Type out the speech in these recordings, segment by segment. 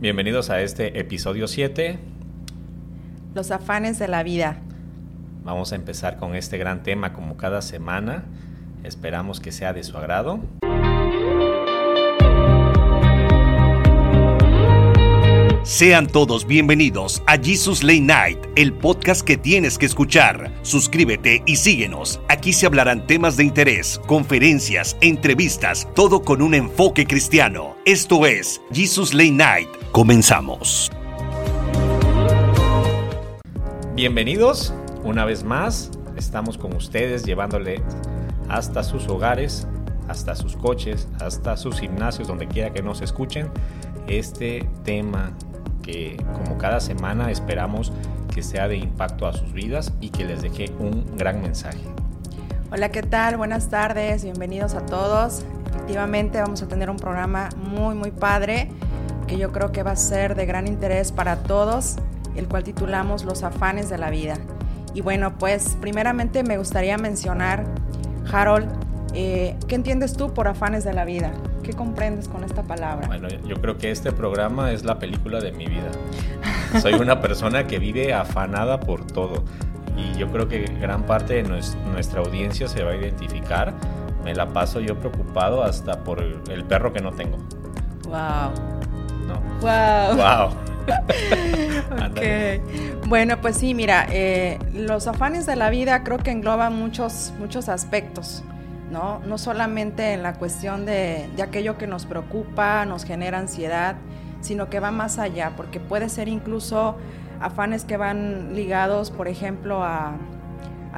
Bienvenidos a este episodio 7. Los afanes de la vida. Vamos a empezar con este gran tema como cada semana. Esperamos que sea de su agrado. Sean todos bienvenidos a Jesus Late Night, el podcast que tienes que escuchar. Suscríbete y síguenos. Aquí se hablarán temas de interés, conferencias, entrevistas, todo con un enfoque cristiano. Esto es Jesus Late Night. Comenzamos. Bienvenidos una vez más. Estamos con ustedes llevándole hasta sus hogares, hasta sus coches, hasta sus gimnasios, donde quiera que nos escuchen, este tema que como cada semana esperamos que sea de impacto a sus vidas y que les deje un gran mensaje. Hola, ¿qué tal? Buenas tardes, bienvenidos a todos. Efectivamente vamos a tener un programa muy, muy padre que yo creo que va a ser de gran interés para todos, el cual titulamos Los afanes de la vida. Y bueno, pues primeramente me gustaría mencionar, Harold, eh, ¿qué entiendes tú por afanes de la vida? ¿Qué comprendes con esta palabra? Bueno, yo creo que este programa es la película de mi vida. Soy una persona que vive afanada por todo y yo creo que gran parte de nuestra audiencia se va a identificar. Me la paso yo preocupado hasta por el perro que no tengo. Wow. No. Wow. Wow. okay. Bueno, pues sí, mira, eh, los afanes de la vida creo que engloban muchos, muchos aspectos. ¿no? No solamente en la cuestión de, aquello que nos preocupa, nos genera ansiedad, sino que va más allá, porque puede ser incluso afanes que van ligados, por ejemplo, a,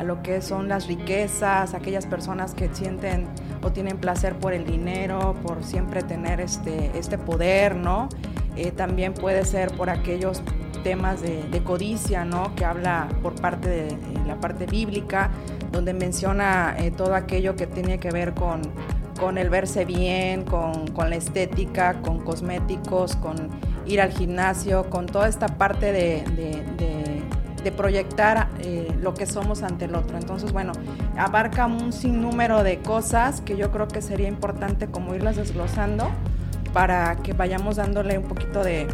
lo que son las riquezas, aquellas personas que sienten o tienen placer por el dinero, por siempre tener este, este poder, ¿no? Eh, también puede ser por aquellos temas de, codicia, ¿no? Que habla por parte de la parte bíblica, donde menciona eh, todo aquello que tiene que ver con, con el verse bien, con, con, la estética, con cosméticos, con ir al gimnasio, con toda esta parte de, de, proyectar eh, lo que somos ante el otro. Entonces, bueno, abarca un sinnúmero de cosas que yo creo que sería importante como irlas desglosando para que vayamos dándole un poquito de,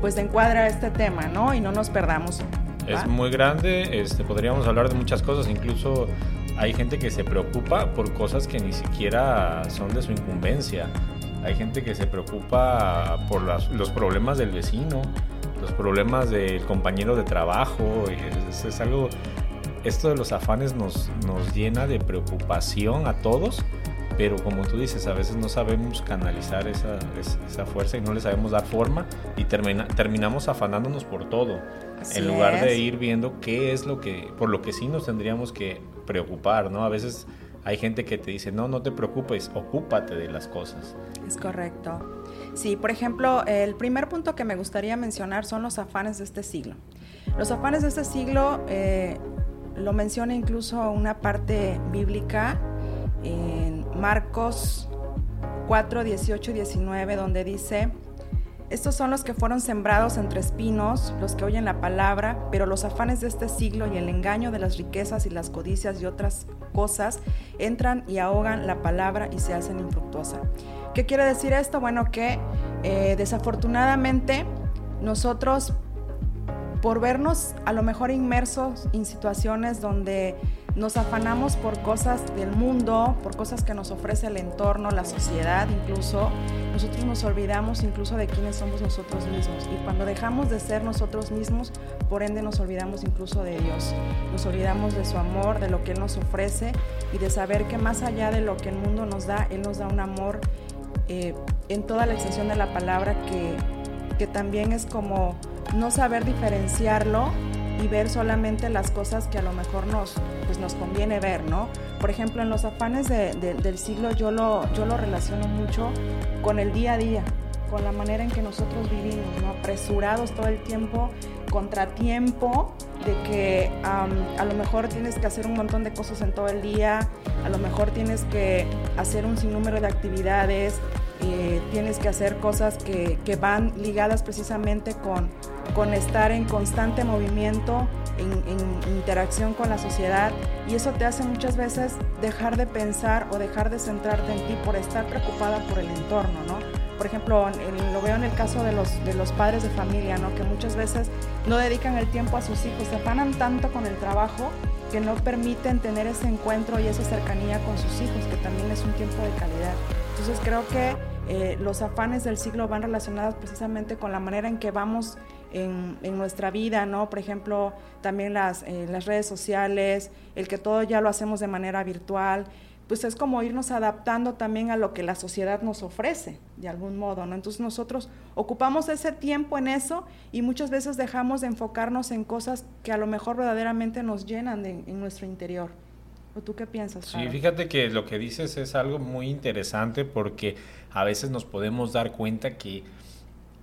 pues, de encuadre a este tema, ¿no? Y no nos perdamos es muy grande, este, podríamos hablar de muchas cosas, incluso hay gente que se preocupa por cosas que ni siquiera son de su incumbencia. Hay gente que se preocupa por los problemas del vecino, los problemas del compañero de trabajo. Es, es, algo, esto de los afanes nos, nos llena de preocupación a todos pero como tú dices, a veces no sabemos canalizar esa, esa fuerza y no le sabemos dar forma y termina, terminamos afanándonos por todo, en lugar de ir viendo qué es lo que, por lo que sí nos tendríamos que preocupar, ¿no? A veces hay gente que te dice, no, no te preocupes, ocúpate de las cosas. Es correcto. Sí, por ejemplo, el primer punto que me gustaría mencionar son los afanes de este siglo. Los afanes de este siglo eh, lo menciona incluso una parte bíblica en Marcos 4, 18 y 19, donde dice, estos son los que fueron sembrados entre espinos, los que oyen la palabra, pero los afanes de este siglo y el engaño de las riquezas y las codicias y otras cosas entran y ahogan la palabra y se hacen infructuosa. ¿Qué quiere decir esto? Bueno, que eh, desafortunadamente nosotros, por vernos a lo mejor inmersos en situaciones donde nos afanamos por cosas del mundo, por cosas que nos ofrece el entorno, la sociedad incluso. Nosotros nos olvidamos incluso de quiénes somos nosotros mismos. Y cuando dejamos de ser nosotros mismos, por ende nos olvidamos incluso de Dios. Nos olvidamos de su amor, de lo que Él nos ofrece y de saber que más allá de lo que el mundo nos da, Él nos da un amor eh, en toda la extensión de la palabra que, que también es como no saber diferenciarlo y ver solamente las cosas que a lo mejor nos, pues nos conviene ver, ¿no? Por ejemplo, en los afanes del siglo yo lo, yo lo relaciono mucho con el día a día, con la manera en que nosotros vivimos. Apresurados todo el tiempo, contratiempo, de que a lo mejor tienes que hacer un montón de cosas en todo el día, a lo mejor tienes que hacer un sinnúmero de actividades, eh, tienes que hacer cosas que, que van ligadas precisamente con con estar en constante movimiento, en, interacción con la sociedad y eso te hace muchas veces dejar de pensar o dejar de centrarte en ti por estar preocupada por el entorno, ¿no? por ejemplo, lo veo en el caso de los, de los padres de familia, ¿no? que muchas veces no dedican el tiempo a sus hijos, se afanan tanto con el trabajo que no permiten tener ese encuentro y esa cercanía con sus hijos, que también es un tiempo de calidad. Entonces creo que eh, los afanes del siglo van relacionados precisamente con la manera en que vamos en, nuestra vida, ¿no? Por ejemplo, también las, eh, las redes sociales, el que todo ya lo hacemos de manera virtual, pues es como irnos adaptando también a lo que la sociedad nos ofrece, de algún modo, ¿no? Entonces nosotros ocupamos ese tiempo en eso y muchas veces dejamos de enfocarnos en cosas que a lo mejor verdaderamente nos llenan en nuestro interior. ¿O tú qué piensas? Sí, fíjate que lo que dices es algo muy interesante porque a veces nos podemos dar cuenta que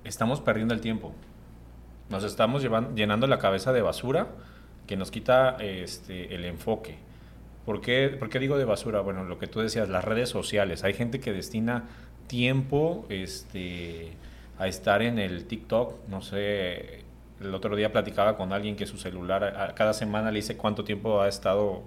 estamos perdiendo el tiempo. Nos estamos llevando, llenando la cabeza de basura que nos quita este, el enfoque. ¿Por qué, ¿Por qué digo de basura? Bueno, lo que tú decías, las redes sociales. Hay gente que destina tiempo este, a estar en el TikTok. No sé, el otro día platicaba con alguien que su celular, cada semana le dice cuánto tiempo ha estado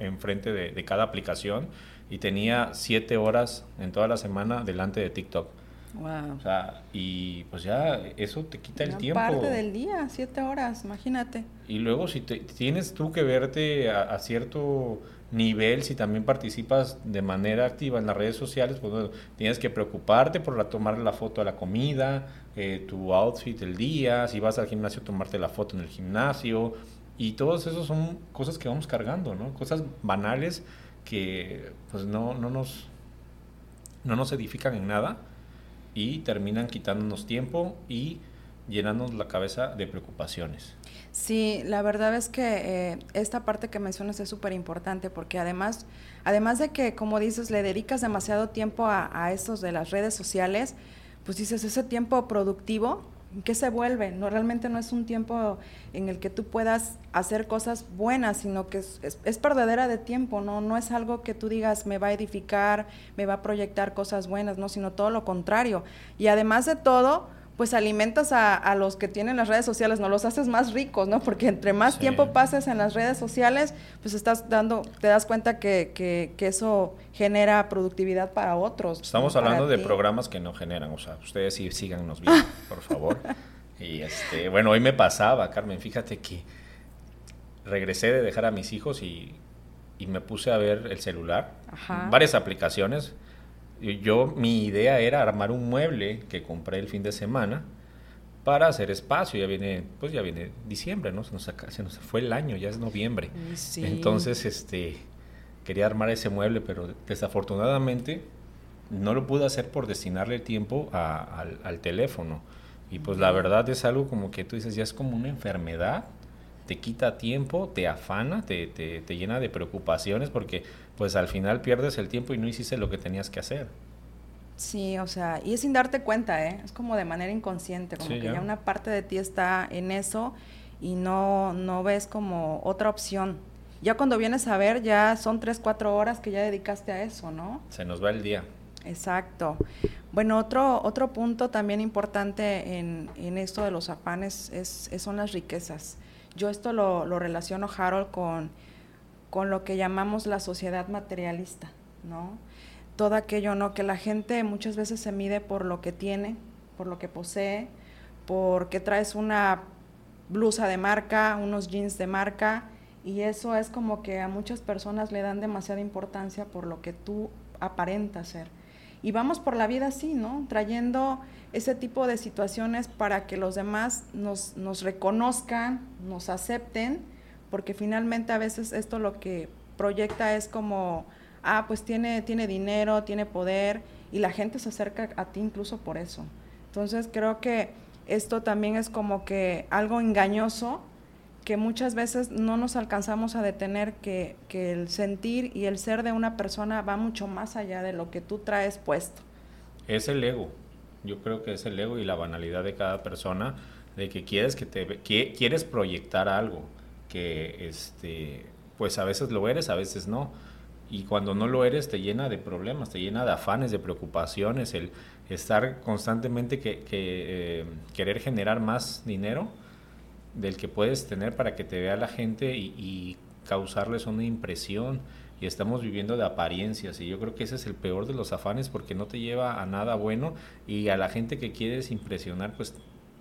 enfrente de, de cada aplicación y tenía siete horas en toda la semana delante de TikTok. Wow. O sea, y pues ya eso te quita el tiempo. Parte del día, siete horas, imagínate. Y luego si te, tienes tú que verte a, cierto nivel, si también participas de manera activa en las redes sociales, pues tienes que preocuparte por la, tomar la foto de la comida, eh, tu outfit del día, si vas al gimnasio tomarte la foto en el gimnasio, y todos esos son cosas que vamos cargando, ¿no? Cosas banales que pues no, no, nos, no nos edifican en nada y terminan quitándonos tiempo y llenándonos la cabeza de preocupaciones. Sí, la verdad es que eh, esta parte que mencionas es súper importante porque además, además de que, como dices, le dedicas demasiado tiempo a, a estos de las redes sociales, pues dices, ese tiempo productivo qué se vuelve? No, realmente no es un tiempo en el que tú puedas hacer cosas buenas, sino que es, es, perdedera de tiempo, ¿no? No es algo que tú digas me va a edificar, me va a proyectar cosas buenas, ¿no? Sino todo lo contrario. Y además de todo, pues alimentas a, los que tienen las redes sociales, no los haces más ricos, ¿no? Porque entre más tiempo pases en las redes sociales, pues estás dando, te das cuenta que, que, eso genera productividad para otros. Estamos hablando de programas que no generan, o sea, ustedes sí síganos viendo, por favor. Y este, bueno, hoy me pasaba, Carmen, fíjate que regresé de dejar a mis hijos y, y me puse a ver el celular, varias aplicaciones yo, mi idea era armar un mueble que compré el fin de semana para hacer espacio. Ya viene, pues ya viene diciembre, ¿no? Se nos, se nos fue el año, ya es noviembre. Entonces, este, quería armar ese mueble, pero desafortunadamente no lo pude hacer por destinarle tiempo al, al, teléfono. Y pues la verdad es algo como que tú dices, ya es como una enfermedad te quita tiempo, te afana, te, te, te, llena de preocupaciones porque pues al final pierdes el tiempo y no hiciste lo que tenías que hacer. Sí, o sea, y es sin darte cuenta, ¿eh? Es como de manera inconsciente, como que ya. una parte de ti está en eso y no, no ves como otra opción. Ya cuando vienes a ver, ya son tres, cuatro horas que ya dedicaste a eso, ¿no? Se nos va el día. Exacto. Bueno, otro, otro punto también importante en, en esto de los afanes es, son las riquezas. Yo esto lo, lo relaciono, Harold, con, con lo que llamamos la sociedad materialista, ¿no? Todo aquello, ¿no? Que la gente muchas veces se mide por lo que tiene, por lo que posee, porque traes una blusa de marca, unos jeans de marca, y eso es como que a muchas personas le dan demasiada importancia por lo que tú aparentas ser. Y vamos por la vida así, ¿no? Trayendo ese tipo de situaciones para que los demás nos, nos reconozcan, nos acepten, porque finalmente a veces esto lo que proyecta es como, ah, pues tiene, tiene dinero, tiene poder, y la gente se acerca a ti incluso por eso. Entonces creo que esto también es como que algo engañoso que muchas veces no nos alcanzamos a detener que, que, el sentir y el ser de una persona va mucho más allá de lo que tú traes puesto. Es el ego. Yo creo que es el ego y la banalidad de cada persona de que quieres que te que, quieres proyectar algo que este pues a veces lo eres, a veces no. Y cuando no lo eres te llena de problemas, te llena de afanes, de preocupaciones, el estar constantemente que, eh, querer generar más dinero del que puedes tener para que te vea la gente y, causarles una impresión. Y estamos viviendo de apariencias y yo creo que ese es el peor de los afanes porque no te lleva a nada bueno y a la gente que quieres impresionar pues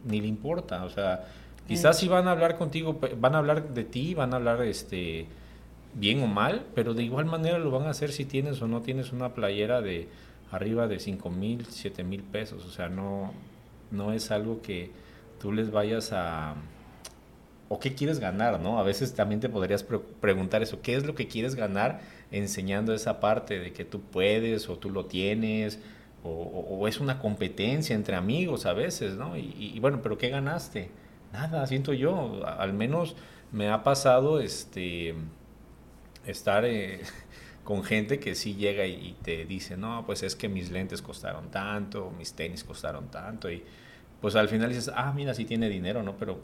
ni le importa, o sea, quizás si van a hablar contigo, van a hablar de ti, van a hablar este bien o mal, pero de igual manera lo van a hacer si tienes o no tienes una playera de arriba de 5 mil, 7 mil pesos, o sea, no, no es algo que tú les vayas a qué quieres ganar, ¿no? A veces también te podrías preguntar eso, ¿qué es lo que quieres ganar enseñando esa parte de que tú puedes o tú lo tienes? O, es una competencia entre amigos a veces, ¿no? Y, bueno, pero ¿qué ganaste? Nada, siento yo, al menos me ha pasado este estar eh, con gente que sí llega y, te dice, no, pues es que mis lentes costaron tanto, mis tenis costaron tanto, y pues al final dices, ah, mira, sí tiene dinero, ¿no? Pero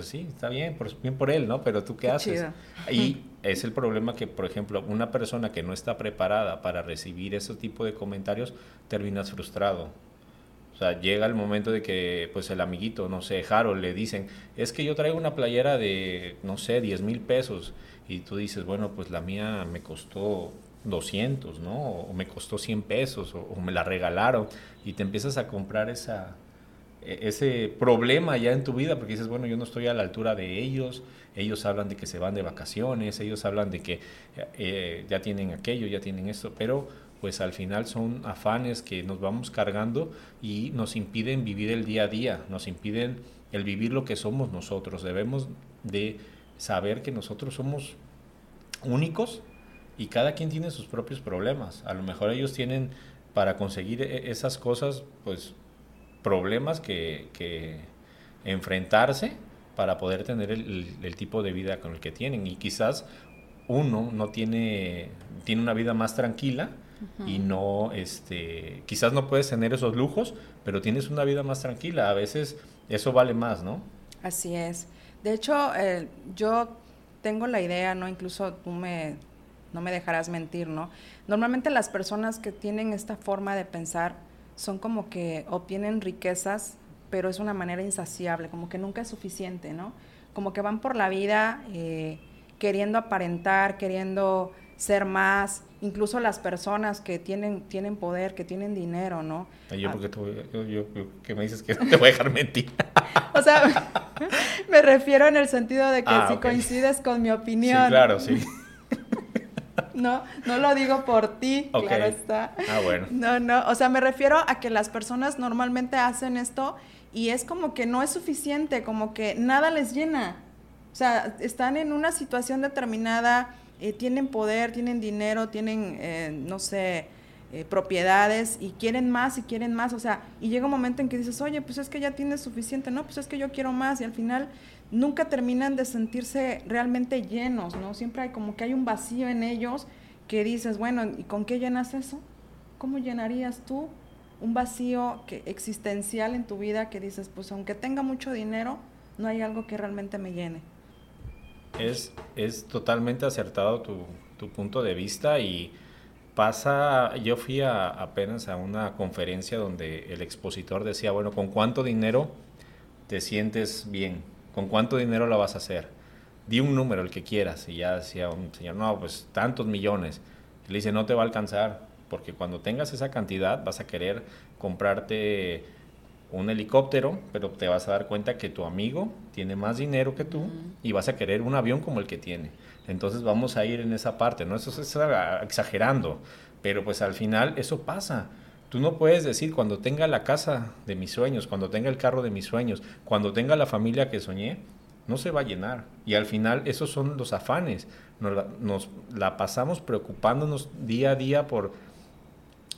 pues sí, está bien, bien por él, ¿no? Pero tú qué, haces? Y es el problema que, por ejemplo, una persona que no está preparada para recibir ese tipo de comentarios, terminas frustrado. O sea, llega el momento de que, pues el amiguito, no sé, Harold, le dicen, es que yo traigo una playera de, no sé, 10 mil pesos. Y tú dices, bueno, pues la mía me costó 200, ¿no? O me costó 100 pesos, o me la regalaron. Y te empiezas a comprar esa, ese problema ya en tu vida, porque dices, bueno, yo no estoy a la altura de ellos, ellos hablan de que se van de vacaciones, ellos hablan de que eh, ya tienen aquello, ya tienen esto, pero pues al final son afanes que nos vamos cargando y nos impiden vivir el día a día, nos impiden el vivir lo que somos nosotros. Debemos de saber que nosotros somos únicos y cada quien tiene sus propios problemas. A lo mejor ellos tienen para conseguir e-, esas cosas, pues problemas que, enfrentarse para poder tener el, tipo de vida con el que tienen. Y quizás uno no tiene, tiene una vida más tranquila y no, este, quizás no puedes tener esos lujos, pero tienes una vida más tranquila. A veces eso vale más, ¿no? Así es. De hecho, eh, yo tengo la idea, ¿no? Incluso tú me, no me dejarás mentir, ¿no? Normalmente las personas que tienen esta forma de pensar son como que obtienen riquezas, pero es una manera insaciable, como que nunca es suficiente, ¿no? Como que van por la vida eh, queriendo aparentar, queriendo ser más, incluso las personas que tienen, tienen poder, que tienen dinero, ¿no? Yo, ah. porque tú, yo, que me dices que te voy a dejar mentir. o sea, me refiero en el sentido de que ah, si coincides con mi opinión. Sí, claro, sí. No, no lo digo por ti, claro está. Ah, bueno. No, no, o sea, me refiero a que las personas normalmente hacen esto y es como que no es suficiente, como que nada les llena. O sea, están en una situación determinada, eh, tienen poder, tienen dinero, tienen, eh, no sé, eh, propiedades y quieren más y quieren más. O sea, y llega un momento en que dices, oye, pues es que ya tienes suficiente, no, pues es que yo quiero más y al final nunca terminan de sentirse realmente llenos, ¿no? Siempre hay como que hay un vacío en ellos que dices, bueno, ¿y con qué llenas eso? ¿Cómo llenarías tú un vacío que, existencial en tu vida que dices, pues aunque tenga mucho dinero, no hay algo que realmente me llene? Es, es totalmente acertado tu, tu punto de vista y pasa, yo fui apenas a una conferencia donde el expositor decía, bueno, ¿con cuánto dinero te sientes bien? ¿Con cuánto dinero la vas a hacer? Di un número, el que quieras. Y ya decía un señor, no, pues tantos millones. le dice, no te va a alcanzar, porque cuando tengas esa cantidad vas a querer comprarte un helicóptero, pero te vas a dar cuenta que tu amigo tiene más dinero que tú y vas a querer un avión como el que tiene. Entonces vamos a ir en esa parte, ¿no? Eso es exagerando, pero pues al final eso pasa. Tú no puedes decir cuando tenga la casa de mis sueños, cuando tenga el carro de mis sueños, cuando tenga la familia que soñé, no se va a llenar. Y al final esos son los afanes. Nos la, pasamos preocupándonos día a día por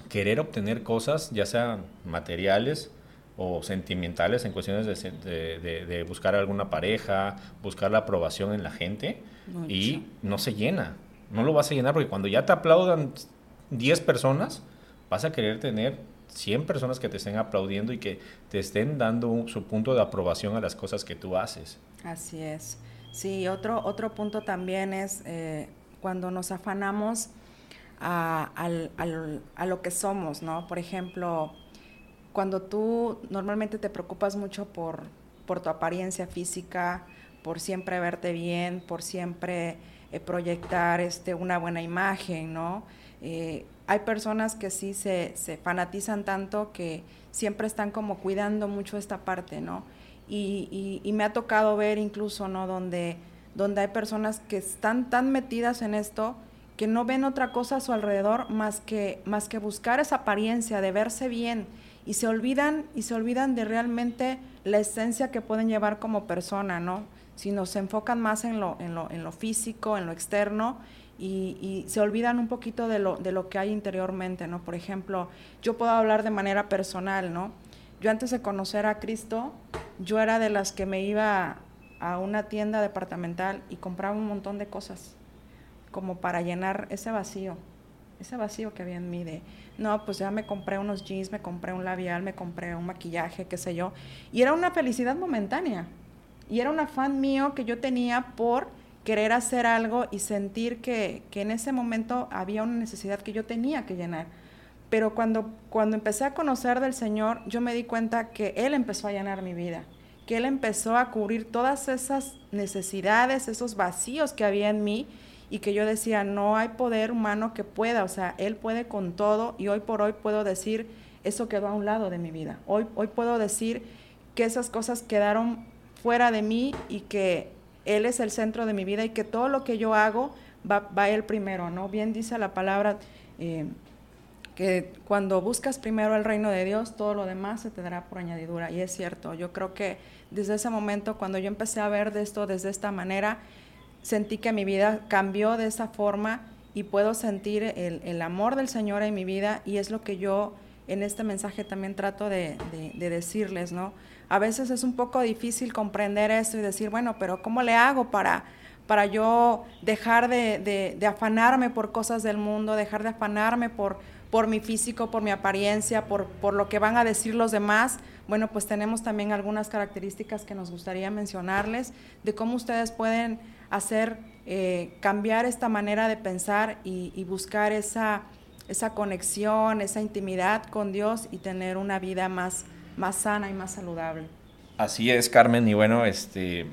querer obtener cosas, ya sean materiales o sentimentales en cuestiones de, buscar alguna pareja, buscar la aprobación en la gente y no se llena. No lo vas a llenar porque cuando ya te aplaudan 10 personas, vas a querer tener 100 personas que te estén aplaudiendo y que te estén dando su punto de aprobación a las cosas que tú haces. Así es. Sí, otro, otro punto también es eh, cuando nos afanamos a, lo que somos, ¿no? Por ejemplo, cuando tú normalmente te preocupas mucho por, por tu apariencia física, por siempre verte bien, por siempre eh, proyectar este, una buena imagen, ¿no? Eh, hay personas que sí se, fanatizan tanto que siempre están como cuidando mucho esta parte, ¿no? Y, me ha tocado ver incluso, ¿no? Donde, donde hay personas que están tan metidas en esto que no ven otra cosa a su alrededor más que, más que buscar esa apariencia de verse bien y se olvidan y se olvidan de realmente la esencia que pueden llevar como persona, ¿no? Si se enfocan más en lo, en lo, en lo físico, en lo externo y, se olvidan un poquito de lo, de lo que hay interiormente, ¿no? Por ejemplo, yo puedo hablar de manera personal, ¿no? Yo antes de conocer a Cristo, yo era de las que me iba a una tienda departamental y compraba un montón de cosas como para llenar ese vacío, ese vacío que había en mí de, no, pues ya me compré unos jeans, me compré un labial, me compré un maquillaje, qué sé yo. Y era una felicidad momentánea. Y era un afán mío que yo tenía por querer hacer algo y sentir que, que en ese momento había una necesidad que yo tenía que llenar. Pero cuando, cuando empecé a conocer del Señor, yo me di cuenta que Él empezó a llenar mi vida, que Él empezó a cubrir todas esas necesidades, esos vacíos que había en mí y que yo decía, no hay poder humano que pueda, o sea, Él puede con todo y hoy por hoy puedo decir, eso quedó a un lado de mi vida. Hoy, hoy puedo decir que esas cosas quedaron fuera de mí y que Él es el centro de mi vida y que todo lo que yo hago va, va Él primero, ¿no? Bien dice la palabra eh, que cuando buscas primero el reino de Dios, todo lo demás se te dará por añadidura. Y es cierto, yo creo que desde ese momento, cuando yo empecé a ver de esto desde esta manera, sentí que mi vida cambió de esa forma y puedo sentir el, amor del Señor en mi vida y es lo que yo en este mensaje también trato de, decirles, ¿no? A veces es un poco difícil comprender esto y decir, bueno, pero ¿cómo le hago para, para yo dejar de, afanarme por cosas del mundo, dejar de afanarme por, por mi físico, por mi apariencia, por, por lo que van a decir los demás? Bueno, pues tenemos también algunas características que nos gustaría mencionarles de cómo ustedes pueden hacer eh, cambiar esta manera de pensar y, buscar esa, esa conexión, esa intimidad con Dios y tener una vida más, más sana y más saludable. Así es, Carmen, y bueno, este,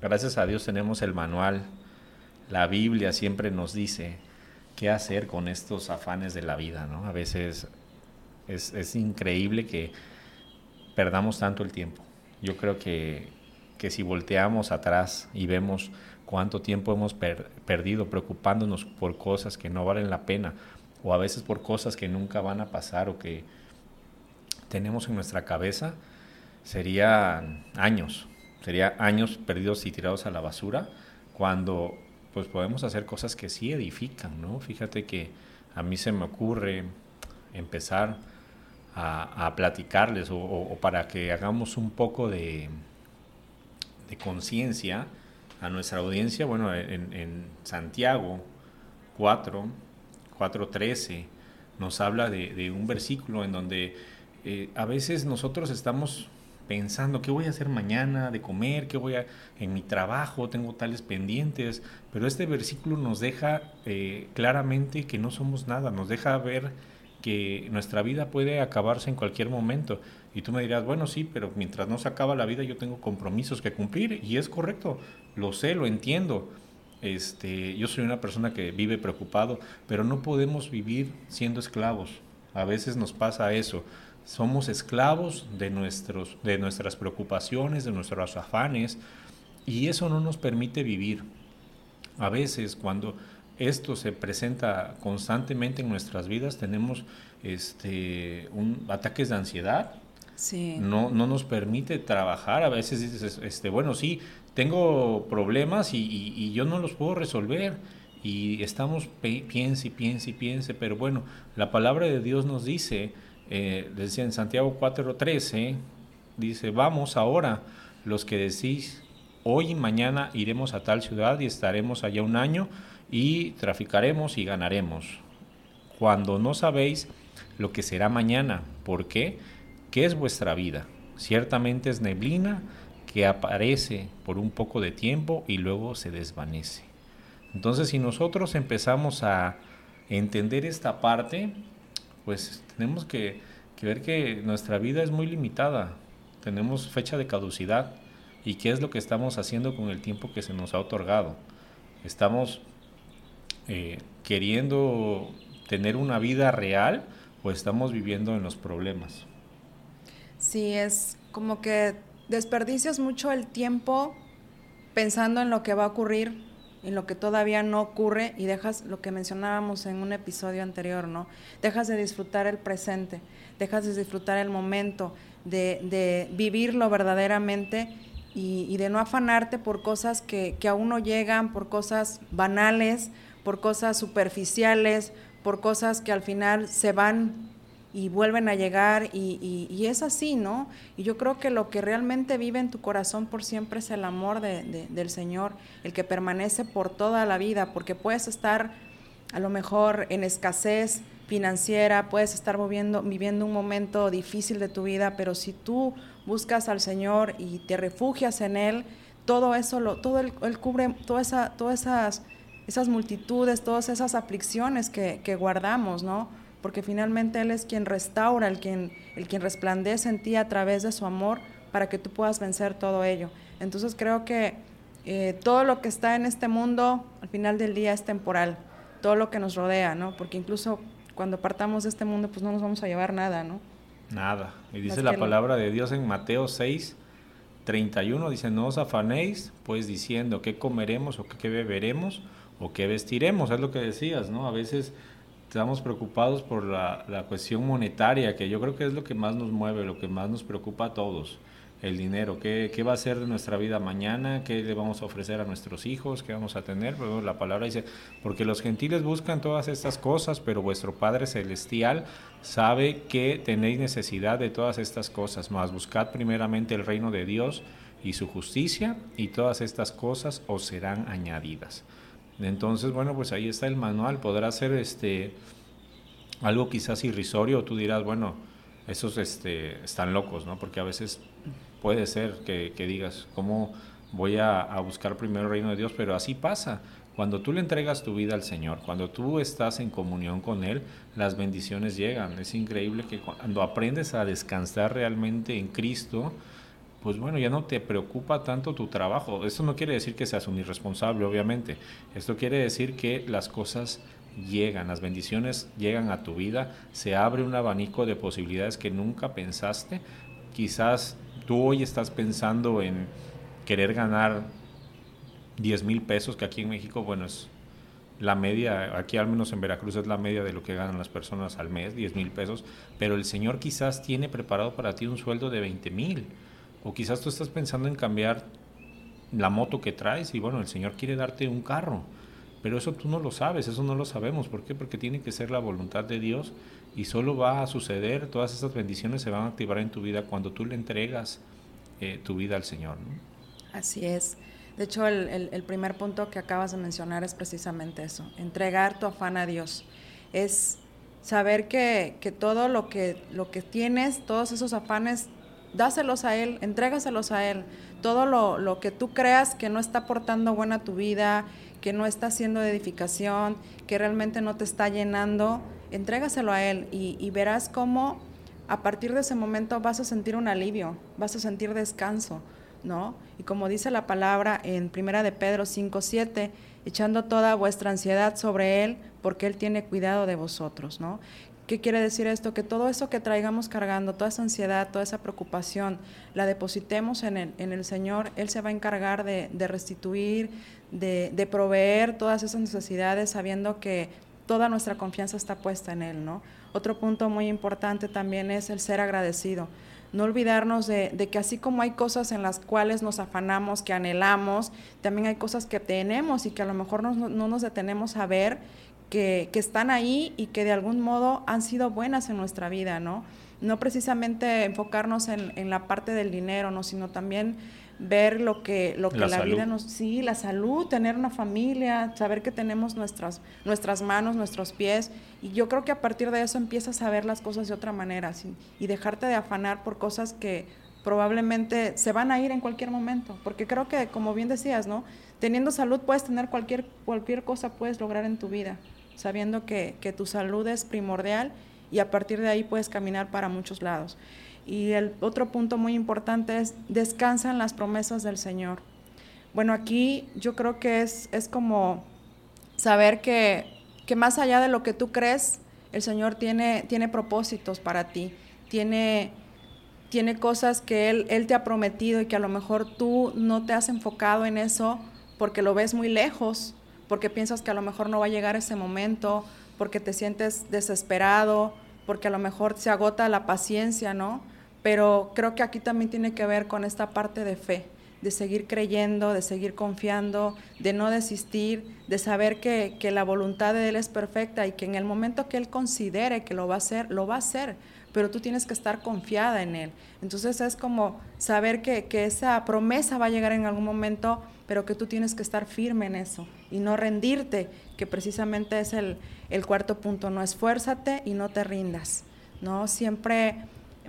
gracias a Dios tenemos el manual. La Biblia siempre nos dice qué hacer con estos afanes de la vida, ¿no? A veces es, es increíble que perdamos tanto el tiempo. Yo creo que que si volteamos atrás y vemos cuánto tiempo hemos perdido preocupándonos por cosas que no valen la pena o a veces por cosas que nunca van a pasar o que tenemos en nuestra cabeza, serían años, sería años perdidos y tirados a la basura cuando pues podemos hacer cosas que sí edifican, ¿no? Fíjate que a mí se me ocurre empezar a, platicarles o para que hagamos un poco de, conciencia a nuestra audiencia, bueno, en, Santiago 4, 4.13 nos habla de, un versículo en donde eh, a veces nosotros estamos pensando qué voy a hacer mañana de comer, qué voy a en mi trabajo, tengo tales pendientes, pero este versículo nos deja eh, claramente que no somos nada, nos deja ver que nuestra vida puede acabarse en cualquier momento. Y tú me dirás, bueno, sí, pero mientras no se acaba la vida yo tengo compromisos que cumplir y es correcto, lo sé, lo entiendo. Este, yo soy una persona que vive preocupado, pero no podemos vivir siendo esclavos. A veces nos pasa eso. Somos esclavos de, nuestros, de nuestras preocupaciones, de nuestros afanes, y eso no nos permite vivir. A veces cuando esto se presenta constantemente en nuestras vidas, tenemos este, un, ataques de ansiedad, sí. no, no nos permite trabajar, a veces dices, este, bueno, sí, tengo problemas y, yo no los puedo resolver y estamos, piense y piense y piense, pero bueno, la palabra de Dios nos dice, eh, decía en Santiago 4:13, dice, vamos ahora, los que decís, hoy y mañana iremos a tal ciudad y estaremos allá un año, y traficaremos y ganaremos. Cuando no sabéis lo que será mañana, ¿por qué? ¿Qué es vuestra vida? Ciertamente es neblina que aparece por un poco de tiempo y luego se desvanece. Entonces, si nosotros empezamos a entender esta parte, pues tenemos que, ver que nuestra vida es muy limitada. Tenemos fecha de caducidad y qué es lo que estamos haciendo con el tiempo que se nos ha otorgado. Estamos eh, queriendo tener una vida real o estamos viviendo en los problemas. Sí, es como que desperdicias mucho el tiempo pensando en lo que va a ocurrir, en lo que todavía no ocurre y dejas lo que mencionábamos en un episodio anterior, ¿no? Dejas de disfrutar el presente, dejas de disfrutar el momento, de, vivirlo verdaderamente y, de no afanarte por cosas que, que aún no llegan, por cosas banales, por cosas superficiales, por cosas que al final se van y vuelven a llegar y, es así, ¿no? Y yo creo que lo que realmente vive en tu corazón por siempre es el amor del Señor, el que permanece por toda la vida, porque puedes estar a lo mejor en escasez financiera, puedes estar viviendo, un momento difícil de tu vida, pero si tú buscas al Señor y te refugias en Él, todo eso, lo, todo él, cubre esa, todas esas, esas multitudes, todas esas aflicciones que guardamos, ¿no? Porque finalmente Él es quien restaura, el quien, el quien resplandece en ti a través de su amor para que tú puedas vencer todo ello. Entonces creo que eh, todo lo que está en este mundo al final del día es temporal, todo lo que nos rodea, ¿no? Porque incluso cuando partamos de este mundo pues no nos vamos a llevar nada, ¿no? Nada. Y dice la palabra de Dios en Mateo 6, 31, dice, no os afanéis, pues diciendo qué comeremos o qué beberemos o qué vestiremos, es lo que decías, ¿no? A veces estamos preocupados por la, la, cuestión monetaria, que yo creo que es lo que más nos mueve, lo que más nos preocupa a todos, el dinero, qué, qué va a ser de nuestra vida mañana, qué le vamos a ofrecer a nuestros hijos, qué vamos a tener. Pero la palabra dice, porque los gentiles buscan todas estas cosas, pero vuestro Padre Celestial sabe que tenéis necesidad de todas estas cosas, más buscad primeramente el reino de Dios y su justicia, y todas estas cosas os serán añadidas. Entonces, bueno, pues ahí está el manual. Podrá ser este algo quizás irrisorio, tú dirás, bueno, esos este, están locos, ¿no? Porque a veces puede ser que, digas, ¿cómo voy a, buscar primero el reino de Dios? Pero así pasa. Cuando tú le entregas tu vida al Señor, cuando tú estás en comunión con Él, las bendiciones llegan. Es increíble que cuando aprendes a descansar realmente en Cristo, pues bueno, ya no te preocupa tanto tu trabajo. Esto no quiere decir que seas un irresponsable, obviamente. Esto quiere decir que las cosas llegan, las bendiciones llegan a tu vida, se abre un abanico de posibilidades que nunca pensaste. Quizás tú hoy estás pensando en querer ganar 10 mil pesos, que aquí en México, bueno, es la media, aquí al menos en Veracruz es la media de lo que ganan las personas al mes, 10 mil pesos, pero el Señor quizás tiene preparado para ti un sueldo de 20 mil o quizás tú estás pensando en cambiar la moto que traes y bueno, el Señor quiere darte un carro. Pero eso tú no lo sabes, eso no lo sabemos. ¿Por qué? Porque tiene que ser la voluntad de Dios y solo va a suceder, todas esas bendiciones se van a activar en tu vida cuando tú le entregas eh, tu vida al Señor. Así es. De hecho, el, primer punto que acabas de mencionar es precisamente eso, entregar tu afán a Dios. Es saber que, que todo lo que, lo que tienes, todos esos afanes dáselos a Él, entrégaselos a Él. Todo lo, que tú creas que no está aportando buena a tu vida, que no está haciendo edificación, que realmente no te está llenando, entrégaselo a Él y, verás cómo a partir de ese momento vas a sentir un alivio, vas a sentir descanso, ¿no? Y como dice la palabra en Primera de Pedro 5:7, echando toda vuestra ansiedad sobre él, porque él tiene cuidado de vosotros, ¿no? ¿Qué quiere decir esto? Que todo eso que traigamos cargando, toda esa ansiedad, toda esa preocupación, la depositemos en el, en el Señor. Él se va a encargar de, restituir, de, proveer todas esas necesidades, sabiendo que toda nuestra confianza está puesta en Él, ¿no? Otro punto muy importante también es el ser agradecido. No olvidarnos de, que así como hay cosas en las cuales nos afanamos, que anhelamos, también hay cosas que tenemos y que a lo mejor no, no nos detenemos a ver que, están ahí y que de algún modo han sido buenas en nuestra vida, ¿no? No precisamente enfocarnos en, la parte del dinero, ¿no? Sino también ver lo que, lo que la, vida nos... Sí, la salud, tener una familia, saber que tenemos nuestras, nuestras manos, nuestros pies. Y yo creo que a partir de eso empiezas a ver las cosas de otra manera, Y dejarte de afanar por cosas que probablemente se van a ir en cualquier momento. Porque creo que, como bien decías, ¿no? Teniendo salud puedes tener cualquier, cualquier cosa, puedes lograr en tu vida sabiendo que, tu salud es primordial y a partir de ahí puedes caminar para muchos lados. Y el otro punto muy importante es descansa en las promesas del Señor. Bueno, aquí yo creo que es, es como saber que, que más allá de lo que tú crees, el Señor tiene, tiene propósitos para ti, tiene, tiene cosas que él, él te ha prometido y que a lo mejor tú no te has enfocado en eso porque lo ves muy lejos, porque piensas que a lo mejor no va a llegar ese momento, porque te sientes desesperado, porque a lo mejor se agota la paciencia, ¿no? Pero creo que aquí también tiene que ver con esta parte de fe, de seguir creyendo, de seguir confiando, de no desistir, de saber que, la voluntad de Él es perfecta y que en el momento que Él considere que lo va a hacer, lo va a hacer, pero tú tienes que estar confiada en Él. Entonces es como saber que, que esa promesa va a llegar en algún momento, pero que tú tienes que estar firme en eso y no rendirte, que precisamente es el, el cuarto punto, no esfuérzate y no te rindas, ¿no? Siempre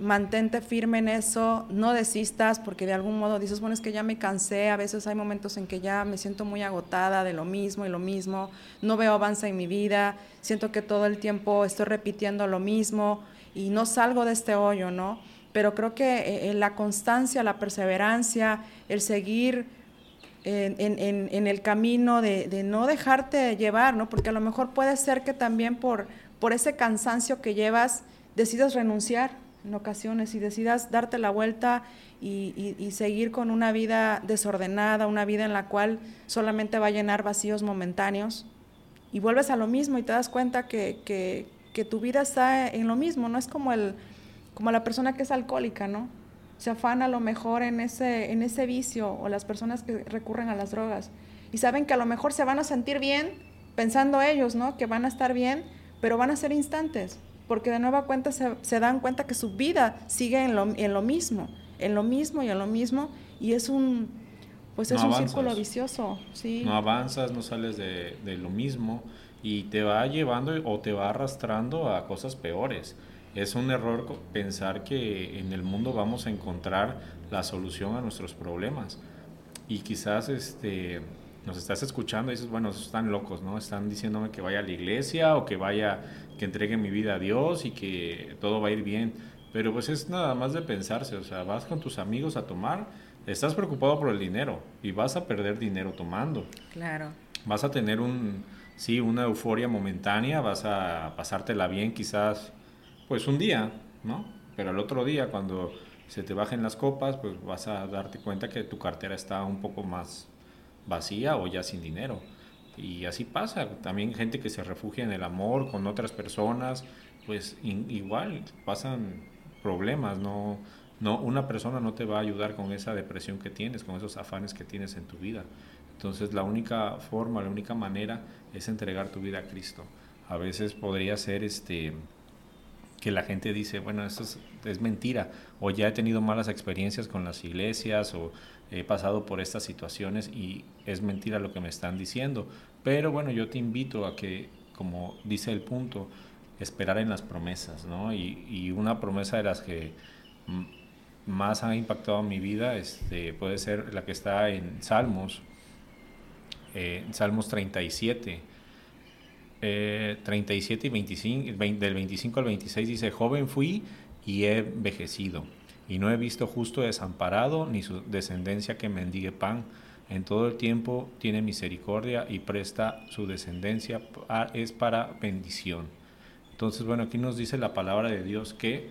mantente firme en eso, no desistas porque de algún modo dices, bueno, es que ya me cansé, a veces hay momentos en que ya me siento muy agotada de lo mismo y lo mismo, no veo avance en mi vida, siento que todo el tiempo estoy repitiendo lo mismo y no salgo de este hoyo, ¿no? Pero creo que eh, eh, la constancia, la perseverancia, el seguir en, el camino de, no dejarte llevar, ¿no? Porque a lo mejor puede ser que también por, por ese cansancio que llevas decidas renunciar, en ocasiones y decidas darte la vuelta y, seguir con una vida desordenada, una vida en la cual solamente va a llenar vacíos momentáneos y vuelves a lo mismo y te das cuenta que, que, tu vida está en lo mismo, no es como, el, como la persona que es alcohólica, ¿no? Se afana a lo mejor en ese, en ese vicio o las personas que recurren a las drogas y saben que a lo mejor se van a sentir bien pensando ellos, ¿no? Que van a estar bien, pero van a ser instantes porque de nueva cuenta se, dan cuenta que su vida sigue en lo, en lo, mismo, en lo mismo y en lo mismo, y es un, pues es un círculo vicioso. ¿sí? No avanzas, no sales de, de, lo mismo, y te va llevando o te va arrastrando a cosas peores. Es un error pensar que en el mundo vamos a encontrar la solución a nuestros problemas. Y quizás este, nos estás escuchando y dices, bueno, están locos, ¿no? Están diciéndome que vaya a la iglesia o que vaya que entregue mi vida a Dios y que todo va a ir bien. Pero pues es nada más de pensarse, o sea, vas con tus amigos a tomar, estás preocupado por el dinero y vas a perder dinero tomando. Claro. Vas a tener un, sí, una euforia momentánea, vas a pasártela bien quizás, pues un día, ¿no? Pero el otro día cuando se te bajen las copas, pues vas a darte cuenta que tu cartera está un poco más vacía o ya sin dinero. Y así pasa, también gente que se refugia en el amor con otras personas, pues igual pasan problemas, no, no, una persona no te va a ayudar con esa depresión que tienes, con esos afanes que tienes en tu vida. Entonces la única forma, la única manera es entregar tu vida a Cristo. A veces podría ser este que la gente dice, bueno, esto es, es mentira, o ya he tenido malas experiencias con las iglesias, o he pasado por estas situaciones y es mentira lo que me están diciendo. Pero bueno, yo te invito a que, como dice el punto, esperar en las promesas, ¿no? Y, una promesa de las que más ha impactado mi vida este, puede ser la que está en Salmos, eh, Salmos 37. 37 eh, y 25, del 25 al 26 dice, joven fui y he envejecido y no he visto justo desamparado ni su descendencia que mendigue pan. En todo el tiempo tiene misericordia y presta su descendencia, es para bendición. Entonces, bueno, aquí nos dice la palabra de Dios que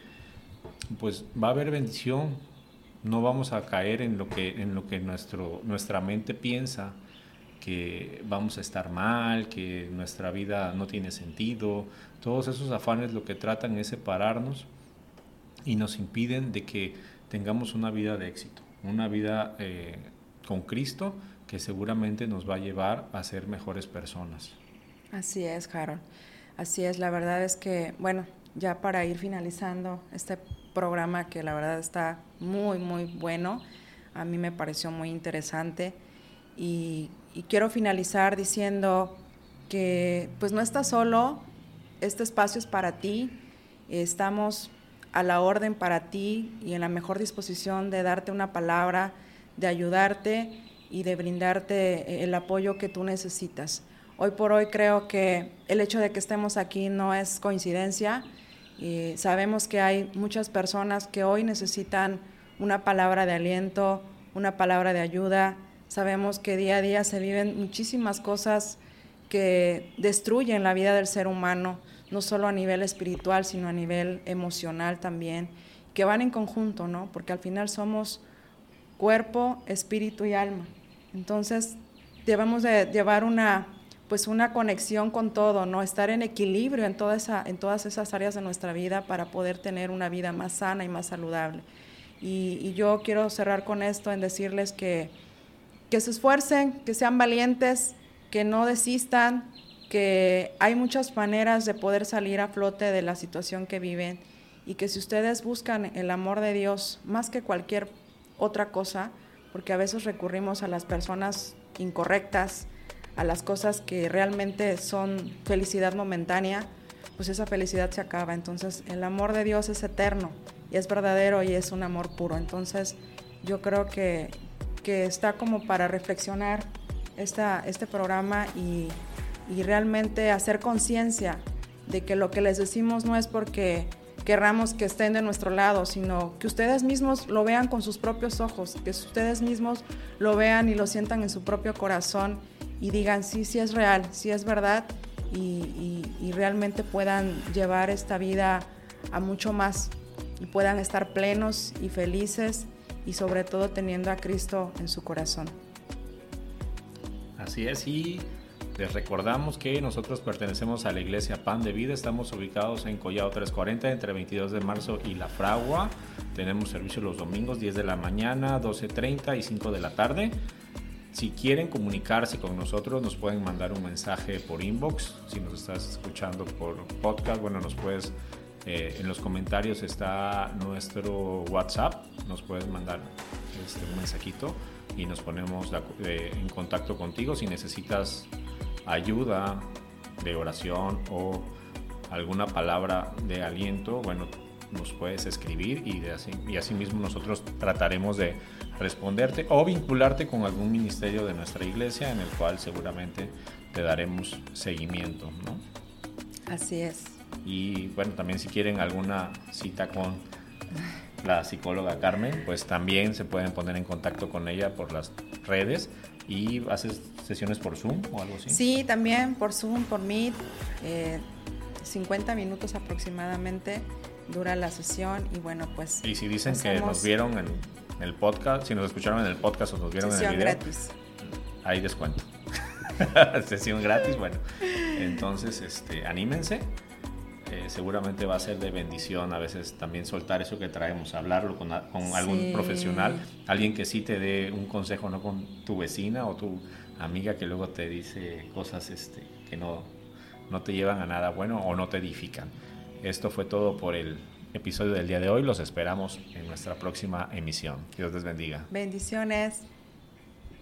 pues va a haber bendición, no vamos a caer en lo que, en lo que nuestro, nuestra mente piensa, que vamos a estar mal, que nuestra vida no tiene sentido. Todos esos afanes lo que tratan es separarnos y nos impiden de que tengamos una vida de éxito, una vida eh, con Cristo que seguramente nos va a llevar a ser mejores personas. Así es, Harold. Así es, la verdad es que, bueno, ya para ir finalizando este programa que la verdad está muy, muy bueno, a mí me pareció muy interesante y, y quiero finalizar diciendo que pues no estás solo, este espacio es para ti, estamos a la orden para ti y en la mejor disposición de darte una palabra, de ayudarte y de brindarte el apoyo que tú necesitas. Hoy por hoy creo que el hecho de que estemos aquí no es coincidencia Y sabemos que hay muchas personas que hoy necesitan una palabra de aliento, una palabra de ayuda. Sabemos que día a día se viven muchísimas cosas que destruyen la vida del ser humano, no solo a nivel espiritual, sino a nivel emocional también, que van en conjunto, ¿no? Porque al final somos cuerpo, espíritu y alma. Entonces, debemos de llevar una pues una conexión con todo, ¿no? Estar en equilibrio en, toda esa, en todas esas áreas de nuestra vida para poder tener una vida más sana y más saludable. Y, yo quiero cerrar con esto en decirles que, que se esfuercen, que sean valientes, que no desistan, que hay muchas maneras de poder salir a flote de la situación que viven y que si ustedes buscan el amor de Dios más que cualquier otra cosa, porque a veces recurrimos a las personas incorrectas, a las cosas que realmente son felicidad momentánea, pues esa felicidad se acaba. Entonces el amor de Dios es eterno y es verdadero y es un amor puro. Entonces yo creo que, que está como para reflexionar esta, este programa y, y realmente hacer conciencia de que lo que les decimos no es porque querramos que estén de nuestro lado, sino que ustedes mismos lo vean con sus propios ojos, que ustedes mismos lo vean y lo sientan en su propio corazón y digan, sí, sí es real, sí es verdad y, realmente puedan llevar esta vida a mucho más y puedan estar plenos y felices y sobre todo teniendo a Cristo en su corazón. Así es, y les recordamos que nosotros pertenecemos a la iglesia Pan de Vida, estamos ubicados en Collado 340 entre 22 de marzo y La Fragua. Tenemos servicio los domingos 10 de la mañana, 12.30 y 5 de la tarde. Si quieren comunicarse con nosotros, nos pueden mandar un mensaje por inbox. Si nos estás escuchando por podcast, bueno, nos puedes, eh, en los comentarios está nuestro WhatsApp, nos puedes mandar este, un mensajito y nos ponemos eh, en contacto contigo si necesitas ayuda de oración o alguna palabra de aliento, bueno, nos puedes escribir y, de así, y así nosotros trataremos de responderte o vincularte con algún ministerio de nuestra iglesia en el cual seguramente te daremos seguimiento, ¿no? Así es. Y bueno, también si quieren alguna cita con la psicóloga Carmen, pues también se pueden poner en contacto con ella por las redes y haces sesiones por Zoom o algo así. Sí, también por Zoom, por Meet, 50 eh, minutos aproximadamente dura la sesión y bueno, pues... Y si dicen que nos vieron en el podcast, si nos escucharon en el podcast o nos vieron en el video, gratis. hay descuento. Sesión gratis, bueno. Entonces, este, anímense. Eh, seguramente va a ser de bendición a veces también soltar eso que traemos, hablarlo con, algún profesional, alguien que sí te dé un consejo, no con tu vecina o tu amiga que luego te dice cosas este, que no, no te llevan a nada bueno o no te edifican. Esto fue todo por el episodio del día de hoy. Los esperamos en nuestra próxima emisión. Dios les bendiga. Bendiciones.